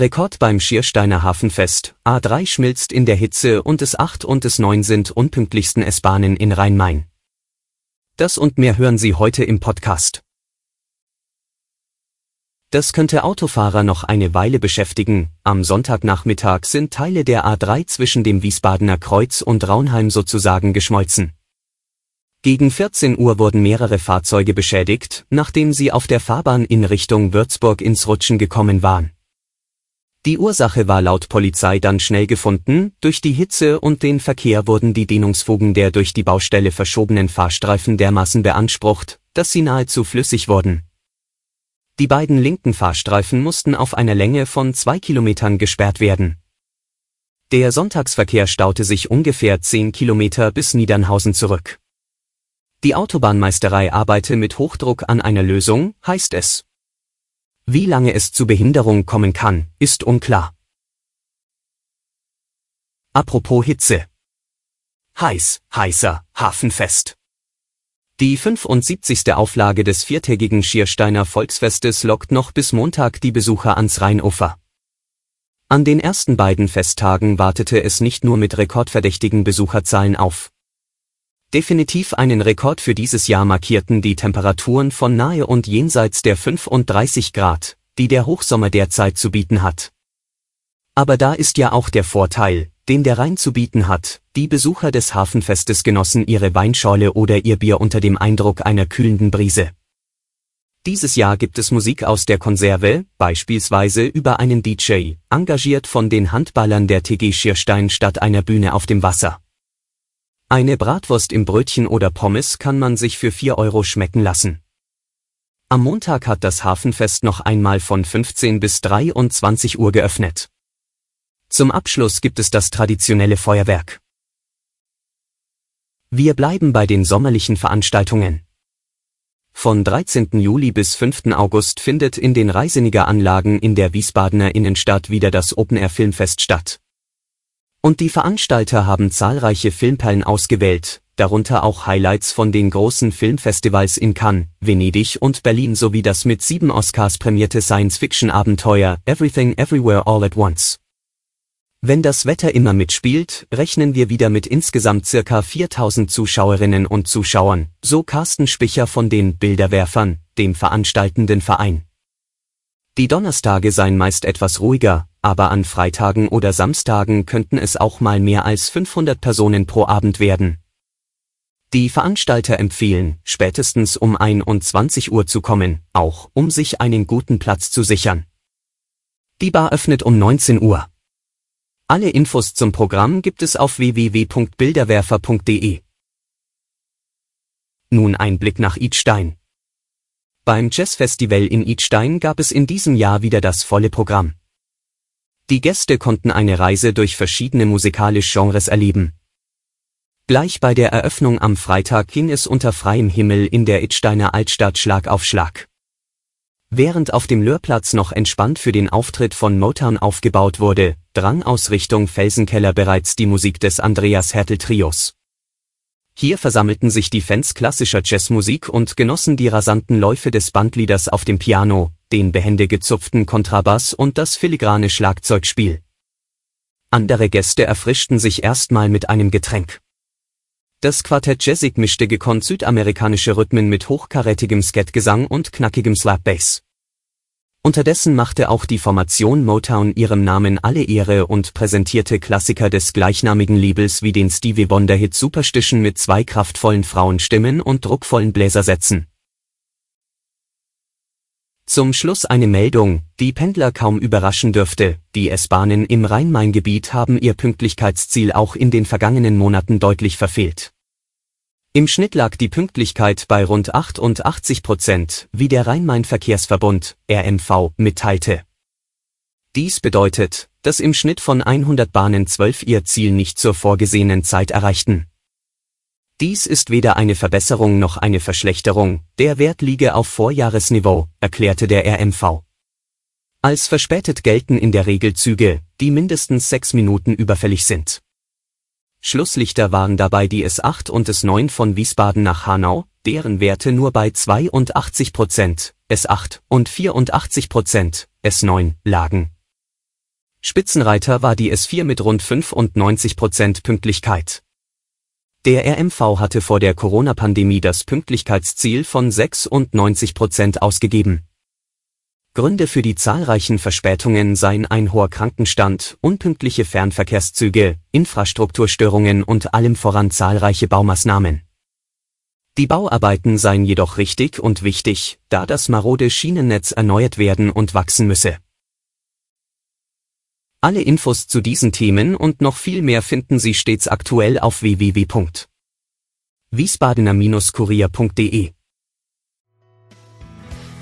Rekord beim Schiersteiner Hafenfest. A3 schmilzt in der Hitze und es 8 und es 9 sind unpünktlichsten S-Bahnen in Rhein-Main. Das und mehr hören Sie heute im Podcast. Das könnte Autofahrer noch eine Weile beschäftigen. Am Sonntagnachmittag sind Teile der A3 zwischen dem Wiesbadener Kreuz und Raunheim sozusagen geschmolzen. Gegen 14 Uhr wurden mehrere Fahrzeuge beschädigt, nachdem sie auf der Fahrbahn in Richtung Würzburg ins Rutschen gekommen waren. Die Ursache war laut Polizei dann schnell gefunden, durch die Hitze und den Verkehr wurden die Dehnungsfugen der durch die Baustelle verschobenen Fahrstreifen dermaßen beansprucht, dass sie nahezu flüssig wurden. Die beiden linken Fahrstreifen mussten auf einer Länge von zwei Kilometern gesperrt werden. Der Sonntagsverkehr staute sich ungefähr zehn Kilometer bis Niedernhausen zurück. Die Autobahnmeisterei arbeite mit Hochdruck an einer Lösung, heißt es. Wie lange es zu Behinderung kommen kann, ist unklar. Apropos Hitze. Heiß, heißer, Hafenfest. Die 75. Auflage des viertägigen Schiersteiner Volksfestes lockt noch bis Montag die Besucher ans Rheinufer. An den ersten beiden Festtagen wartete es nicht nur mit rekordverdächtigen Besucherzahlen auf. Definitiv einen Rekord für dieses Jahr markierten die Temperaturen von nahe und jenseits der 35 Grad, die der Hochsommer derzeit zu bieten hat. Aber da ist ja auch der Vorteil, den der Rhein zu bieten hat, die Besucher des Hafenfestes genossen ihre Weinschorle oder ihr Bier unter dem Eindruck einer kühlenden Brise. Dieses Jahr gibt es Musik aus der Konserve, beispielsweise über einen DJ, engagiert von den Handballern der TG Schierstein statt einer Bühne auf dem Wasser. Eine Bratwurst im Brötchen oder Pommes kann man sich für 4 Euro schmecken lassen. Am Montag hat das Hafenfest noch einmal von 15 bis 23 Uhr geöffnet. Zum Abschluss gibt es das traditionelle Feuerwerk. Wir bleiben bei den sommerlichen Veranstaltungen. Von 13. Juli bis 5. August findet in den Reiseniger Anlagen in der Wiesbadener Innenstadt wieder das Open Air Filmfest statt. Und die Veranstalter haben zahlreiche Filmperlen ausgewählt, darunter auch Highlights von den großen Filmfestivals in Cannes, Venedig und Berlin sowie das mit sieben Oscars prämierte Science-Fiction-Abenteuer Everything Everywhere All at Once. Wenn das Wetter immer mitspielt, rechnen wir wieder mit insgesamt circa 4000 Zuschauerinnen und Zuschauern, so Carsten Spicher von den Bilderwerfern, dem veranstaltenden Verein. Die Donnerstage seien meist etwas ruhiger, aber an Freitagen oder Samstagen könnten es auch mal mehr als 500 Personen pro Abend werden. Die Veranstalter empfehlen, spätestens um 21 Uhr zu kommen, auch um sich einen guten Platz zu sichern. Die Bar öffnet um 19 Uhr. Alle Infos zum Programm gibt es auf www.bilderwerfer.de. Nun ein Blick nach Idstein. Beim Jazzfestival in Idstein gab es in diesem Jahr wieder das volle Programm. Die Gäste konnten eine Reise durch verschiedene musikalische Genres erleben. Gleich bei der Eröffnung am Freitag ging es unter freiem Himmel in der Idsteiner Altstadt Schlag auf Schlag. Während auf dem Löhrplatz noch entspannt für den Auftritt von Motown aufgebaut wurde, drang aus Richtung Felsenkeller bereits die Musik des Andreas Hertel Trios. Hier versammelten sich die Fans klassischer Jazzmusik und genossen die rasanten Läufe des Bandleaders auf dem Piano, den behende gezupften Kontrabass und das filigrane Schlagzeugspiel. Andere Gäste erfrischten sich erstmal mit einem Getränk. Das Quartett Jazzig mischte gekonnt südamerikanische Rhythmen mit hochkarätigem Skatgesang und knackigem Slapbass. Unterdessen machte auch die Formation Motown ihrem Namen alle Ehre und präsentierte Klassiker des gleichnamigen Labels wie den Stevie Wonder Hit Superstition mit zwei kraftvollen Frauenstimmen und druckvollen Bläsersätzen. Zum Schluss eine Meldung, die Pendler kaum überraschen dürfte, die S-Bahnen im Rhein-Main-Gebiet haben ihr Pünktlichkeitsziel auch in den vergangenen Monaten deutlich verfehlt. Im Schnitt lag die Pünktlichkeit bei rund 88 Prozent, wie der Rhein-Main-Verkehrsverbund, RMV, mitteilte. Dies bedeutet, dass im Schnitt von 100 Bahnen 12 ihr Ziel nicht zur vorgesehenen Zeit erreichten. Dies ist weder eine Verbesserung noch eine Verschlechterung, der Wert liege auf Vorjahresniveau, erklärte der RMV. Als verspätet gelten in der Regel Züge, die mindestens sechs Minuten überfällig sind. Schlusslichter waren dabei die S8 und S9 von Wiesbaden nach Hanau, deren Werte nur bei 82 Prozent, S8 und 84 Prozent, S9, lagen. Spitzenreiter war die S4 mit rund 95 Prozent Pünktlichkeit. Der RMV hatte vor der Corona-Pandemie das Pünktlichkeitsziel von 96 Prozent ausgegeben. Gründe für die zahlreichen Verspätungen seien ein hoher Krankenstand, unpünktliche Fernverkehrszüge, Infrastrukturstörungen und allem voran zahlreiche Baumaßnahmen. Die Bauarbeiten seien jedoch richtig und wichtig, da das marode Schienennetz erneuert werden und wachsen müsse. Alle Infos zu diesen Themen und noch viel mehr finden Sie stets aktuell auf www.wiesbadener-kurier.de.